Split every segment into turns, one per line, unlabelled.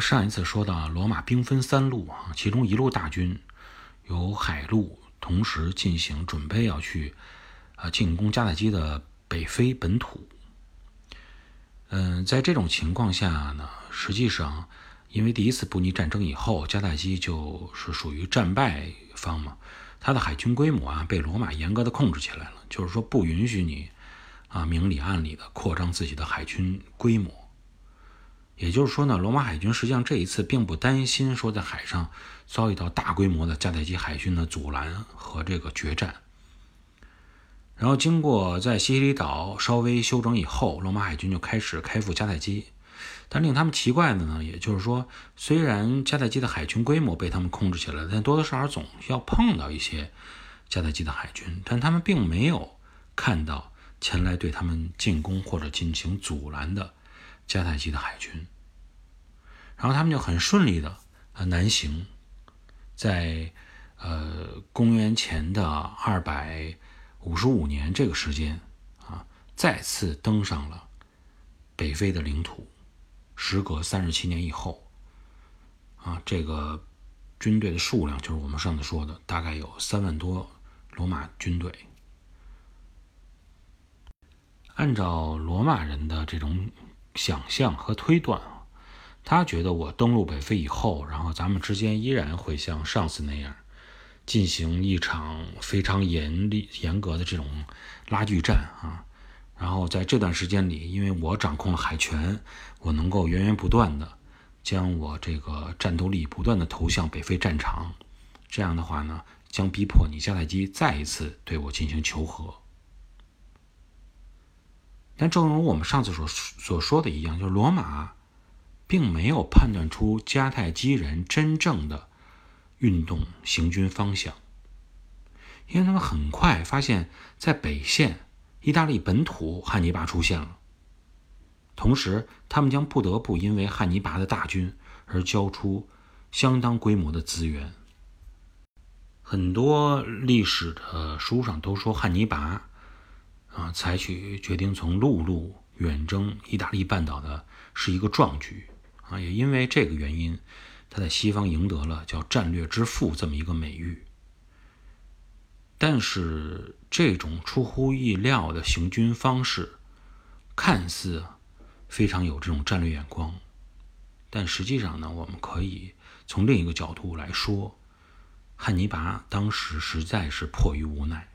上一次说到，罗马兵分三路啊，其中一路大军由海路同时进行，准备要去啊进攻迦太基的北非本土。嗯，在这种情况下呢，实际上因为第一次布匿战争以后，迦太基就是属于战败方嘛，他的海军规模啊被罗马严格的控制起来了，就是说不允许你啊明里暗里的扩张自己的海军规模。也就是说呢，罗马海军实际上这一次并不担心说在海上遭遇到大规模的迦太基海军的阻拦和这个决战。然后经过在西西里岛稍微休整以后，罗马海军就开始开赴迦太基。但令他们奇怪的呢，也就是说，虽然迦太基的海军规模被他们控制起来，但多多少少总要碰到一些迦太基的海军，但他们并没有看到前来对他们进攻或者进行阻拦的迦太基的海军。然后他们就很顺利的呃南行，在呃公元前的二百五十五年这个时间啊，再次登上了北非的领土。时隔三十七年以后，啊，这个军队的数量就是我们上次说的，大概有三万多罗马军队。按照罗马人的这种想象和推断啊。他觉得我登陆北非以后，然后咱们之间依然会像上次那样，进行一场非常严厉、严格的这种拉锯战啊。然后在这段时间里，因为我掌控了海权，我能够源源不断的将我这个战斗力不断的投向北非战场。这样的话呢，将逼迫你迦太基再一次对我进行求和。但正如我们上次所所说的一样，就是罗马。并没有判断出迦太基人真正的运动行军方向，因为他们很快发现，在北线意大利本土汉尼拔出现了，同时他们将不得不因为汉尼拔的大军而交出相当规模的资源。很多历史的书上都说汉尼拔啊，采取决定从陆路远征意大利半岛的是一个壮举。啊，也因为这个原因，他在西方赢得了叫“战略之父”这么一个美誉。但是，这种出乎意料的行军方式，看似非常有这种战略眼光，但实际上呢，我们可以从另一个角度来说，汉尼拔当时实在是迫于无奈。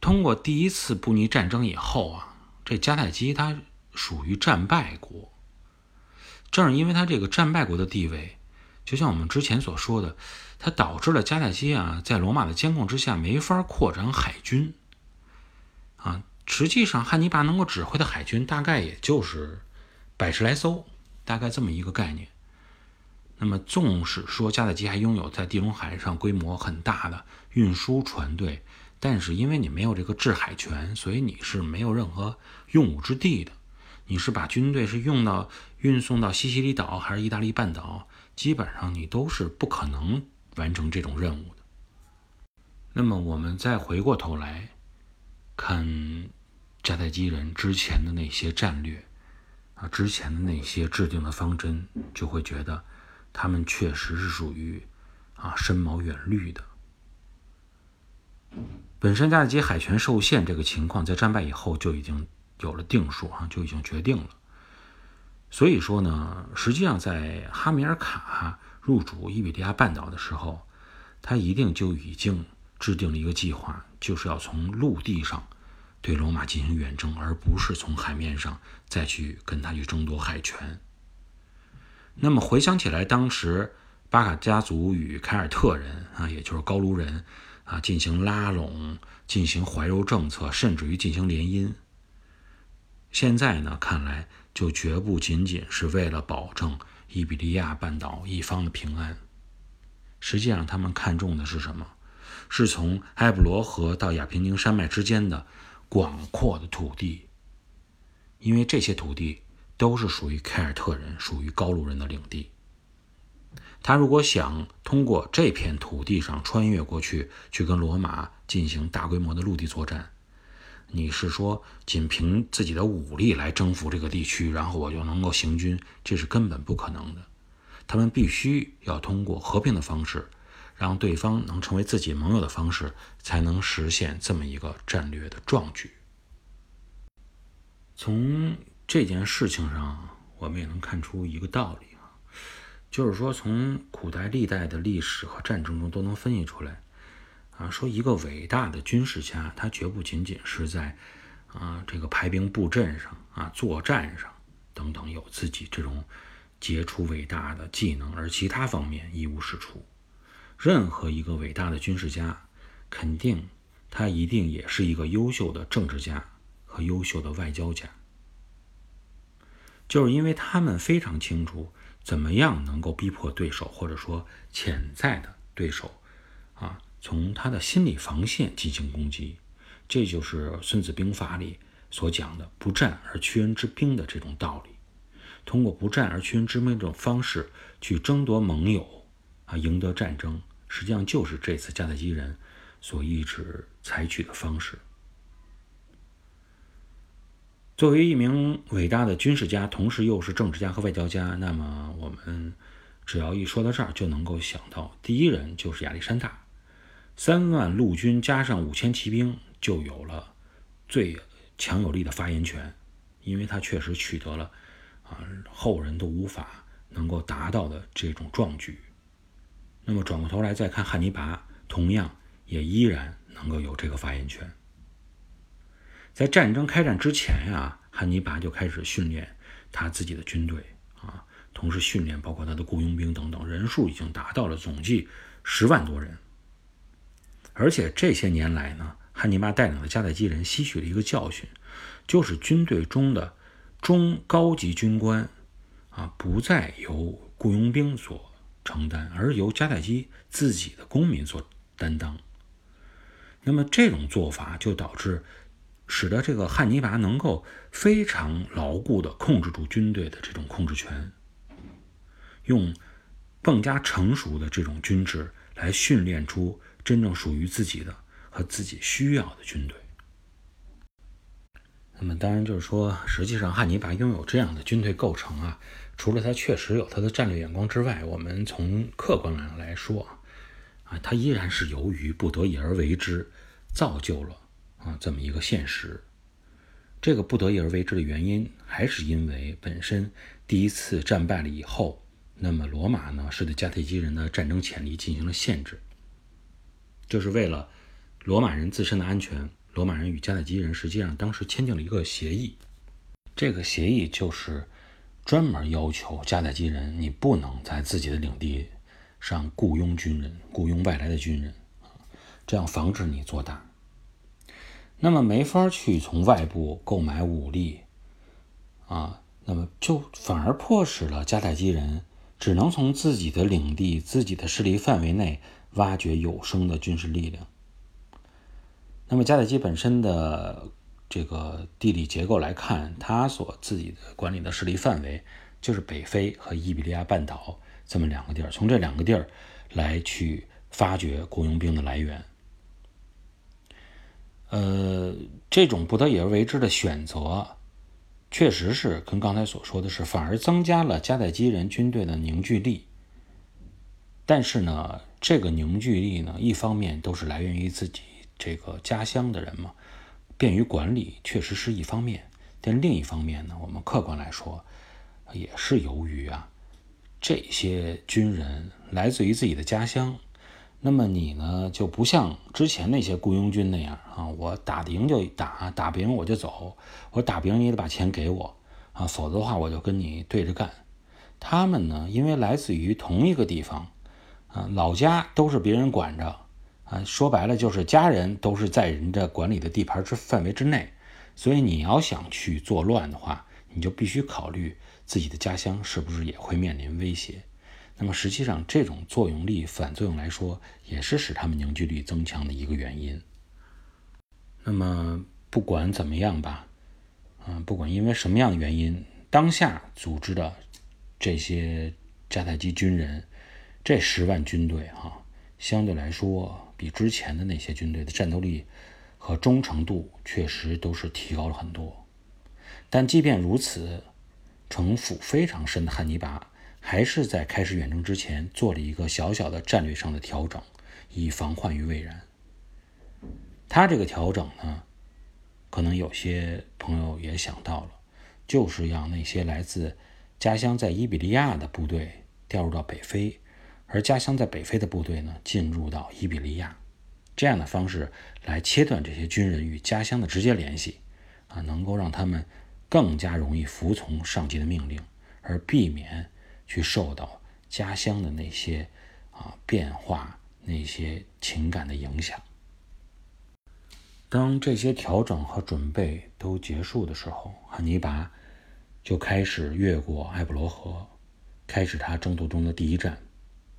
通过第一次布匿战争以后啊，这迦太基他。属于战败国，正是因为他这个战败国的地位，就像我们之前所说的，它导致了迦太基啊在罗马的监控之下没法扩展海军。啊，实际上汉尼拔能够指挥的海军大概也就是百十来艘，大概这么一个概念。那么，纵使说迦太基还拥有在地中海上规模很大的运输船队，但是因为你没有这个制海权，所以你是没有任何用武之地的。你是把军队是用到运送到西西里岛还是意大利半岛？基本上你都是不可能完成这种任务的。那么我们再回过头来看迦太基人之前的那些战略啊，之前的那些制定的方针，就会觉得他们确实是属于啊深谋远虑的。本身迦太基海权受限这个情况，在战败以后就已经。有了定数啊，就已经决定了。所以说呢，实际上在哈米尔卡入主伊比利亚半岛的时候，他一定就已经制定了一个计划，就是要从陆地上对罗马进行远征，而不是从海面上再去跟他去争夺海权。那么回想起来，当时巴卡家族与凯尔特人啊，也就是高卢人啊，进行拉拢、进行怀柔政策，甚至于进行联姻。现在呢，看来就绝不仅仅是为了保证伊比利亚半岛一方的平安。实际上，他们看重的是什么？是从埃布罗河到亚平宁山脉之间的广阔的土地，因为这些土地都是属于凯尔特人、属于高卢人的领地。他如果想通过这片土地上穿越过去，去跟罗马进行大规模的陆地作战。你是说仅凭自己的武力来征服这个地区，然后我就能够行军，这是根本不可能的。他们必须要通过和平的方式，让对方能成为自己盟友的方式，才能实现这么一个战略的壮举。从这件事情上，我们也能看出一个道理啊，就是说，从古代历代的历史和战争中都能分析出来。啊，说一个伟大的军事家，他绝不仅仅是在啊这个排兵布阵上啊作战上等等有自己这种杰出伟大的技能，而其他方面一无是处。任何一个伟大的军事家，肯定他一定也是一个优秀的政治家和优秀的外交家，就是因为他们非常清楚怎么样能够逼迫对手，或者说潜在的对手啊。从他的心理防线进行攻击，这就是《孙子兵法》里所讲的“不战而屈人之兵”的这种道理。通过不战而屈人之兵这种方式去争夺盟友，啊，赢得战争，实际上就是这次迦太基人所一直采取的方式。作为一名伟大的军事家，同时又是政治家和外交家，那么我们只要一说到这儿，就能够想到第一人就是亚历山大。三万陆军加上五千骑兵，就有了最强有力的发言权，因为他确实取得了啊后人都无法能够达到的这种壮举。那么转过头来再看汉尼拔，同样也依然能够有这个发言权。在战争开战之前呀，汉尼拔就开始训练他自己的军队啊，同时训练包括他的雇佣兵等等，人数已经达到了总计十万多人。而且这些年来呢，汉尼拔带领的迦太基人吸取了一个教训，就是军队中的中高级军官啊，不再由雇佣兵所承担，而由迦太基自己的公民所担当。那么这种做法就导致，使得这个汉尼拔能够非常牢固地控制住军队的这种控制权，用更加成熟的这种军制来训练出。真正属于自己的和自己需要的军队。那么，当然就是说，实际上汉尼拔拥有这样的军队构成啊，除了他确实有他的战略眼光之外，我们从客观上来说啊，他依然是由于不得已而为之，造就了啊这么一个现实。这个不得已而为之的原因，还是因为本身第一次战败了以后，那么罗马呢是对迦太基人的战争潜力进行了限制。就是为了罗马人自身的安全，罗马人与迦太基人实际上当时签订了一个协议。这个协议就是专门要求迦太基人，你不能在自己的领地上雇佣军人、雇佣外来的军人，这样防止你做大。那么没法去从外部购买武力啊，那么就反而迫使了迦太基人只能从自己的领地、自己的势力范围内。挖掘有生的军事力量。那么，迦太基本身的这个地理结构来看，它所自己的管理的势力范围就是北非和伊比利亚半岛这么两个地儿。从这两个地儿来去发掘雇佣兵的来源。呃，这种不得已而为之的选择，确实是跟刚才所说的是，反而增加了迦太基人军队的凝聚力。但是呢？这个凝聚力呢，一方面都是来源于自己这个家乡的人嘛，便于管理，确实是一方面。但另一方面呢，我们客观来说，也是由于啊，这些军人来自于自己的家乡，那么你呢，就不像之前那些雇佣军那样啊，我打得赢就打，打不赢我就走，我打不赢你得把钱给我啊，否则的话我就跟你对着干。他们呢，因为来自于同一个地方。啊，老家都是别人管着，啊，说白了就是家人都是在人家管理的地盘之范围之内，所以你要想去作乱的话，你就必须考虑自己的家乡是不是也会面临威胁。那么实际上，这种作用力反作用来说，也是使他们凝聚力增强的一个原因。那么不管怎么样吧，嗯，不管因为什么样的原因，当下组织的这些迦太基军人。这十万军队哈，相对来说比之前的那些军队的战斗力和忠诚度确实都是提高了很多。但即便如此，城府非常深的汉尼拔还是在开始远征之前做了一个小小的战略上的调整，以防患于未然。他这个调整呢，可能有些朋友也想到了，就是让那些来自家乡在伊比利亚的部队调入到北非，而家乡在北非的部队呢进入到伊比利亚，这样的方式来切断这些军人与家乡的直接联系，啊，能够让他们。更加容易服从上级的命令，而避免去受到家乡的那些啊变化、那些情感的影响。当这些调整和准备都结束的时候，汉尼拔就开始越过埃布罗河，开始他征途中的第一站，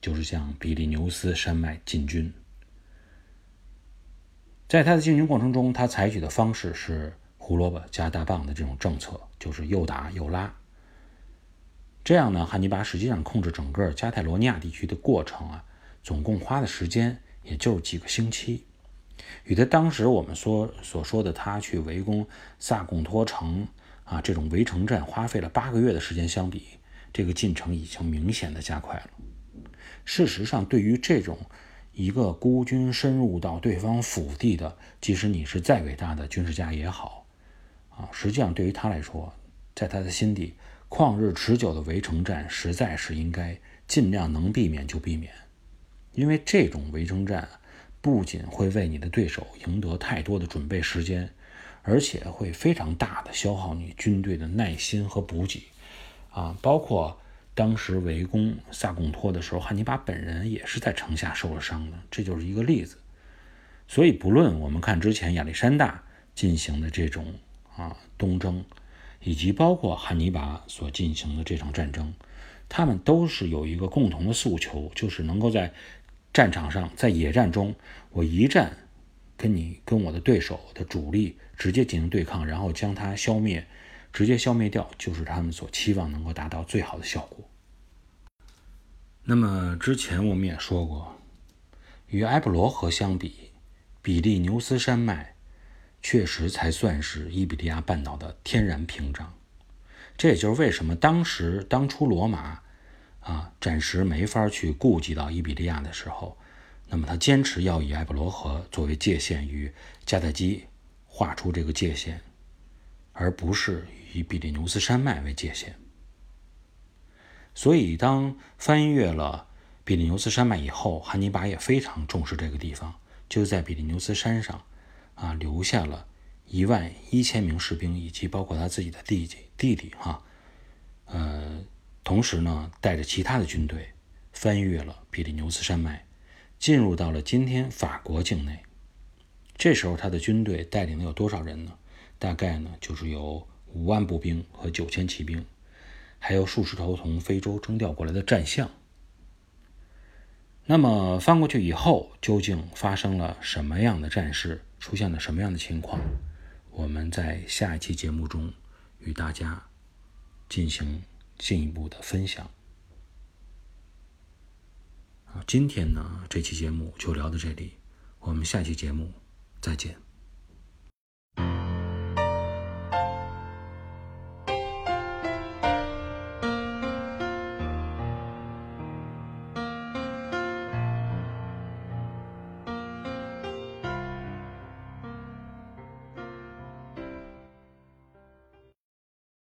就是向比利牛斯山脉进军。在他的进军过程中，他采取的方式是。胡萝卜加大棒的这种政策，就是又打又拉。这样呢，汉尼拔实际上控制整个加泰罗尼亚地区的过程啊，总共花的时间也就是几个星期，与他当时我们说所说的他去围攻萨贡托城啊这种围城战花费了八个月的时间相比，这个进程已经明显的加快了。事实上，对于这种一个孤军深入到对方腹地的，即使你是再伟大的军事家也好。啊，实际上对于他来说，在他的心底，旷日持久的围城战实在是应该尽量能避免就避免，因为这种围城战不仅会为你的对手赢得太多的准备时间，而且会非常大的消耗你军队的耐心和补给。啊，包括当时围攻萨贡托的时候，汉尼拔本人也是在城下受了伤的，这就是一个例子。所以，不论我们看之前亚历山大进行的这种。啊，东征，以及包括汉尼拔所进行的这场战争，他们都是有一个共同的诉求，就是能够在战场上，在野战中，我一战跟你跟我的对手的主力直接进行对抗，然后将他消灭，直接消灭掉，就是他们所期望能够达到最好的效果。那么之前我们也说过，与埃布罗河相比，比利牛斯山脉。确实才算是伊比利亚半岛的天然屏障，这也就是为什么当时当初罗马啊暂时没法去顾及到伊比利亚的时候，那么他坚持要以埃布罗河作为界限与迦太基画出这个界限，而不是以比利牛斯山脉为界限。所以当翻越了比利牛斯山脉以后，汉尼拔也非常重视这个地方，就在比利牛斯山上。啊，留下了一万一千名士兵，以及包括他自己的弟弟弟弟哈，呃，同时呢，带着其他的军队翻越了比利牛斯山脉，进入到了今天法国境内。这时候他的军队带领了有多少人呢？大概呢，就是有五万步兵和九千骑兵，还有数十头从非洲征调过来的战象。那么翻过去以后，究竟发生了什么样的战事？出现了什么样的情况？我们在下一期节目中与大家进行进一步的分享。好，今天呢这期节目就聊到这里，我们下期节目再见。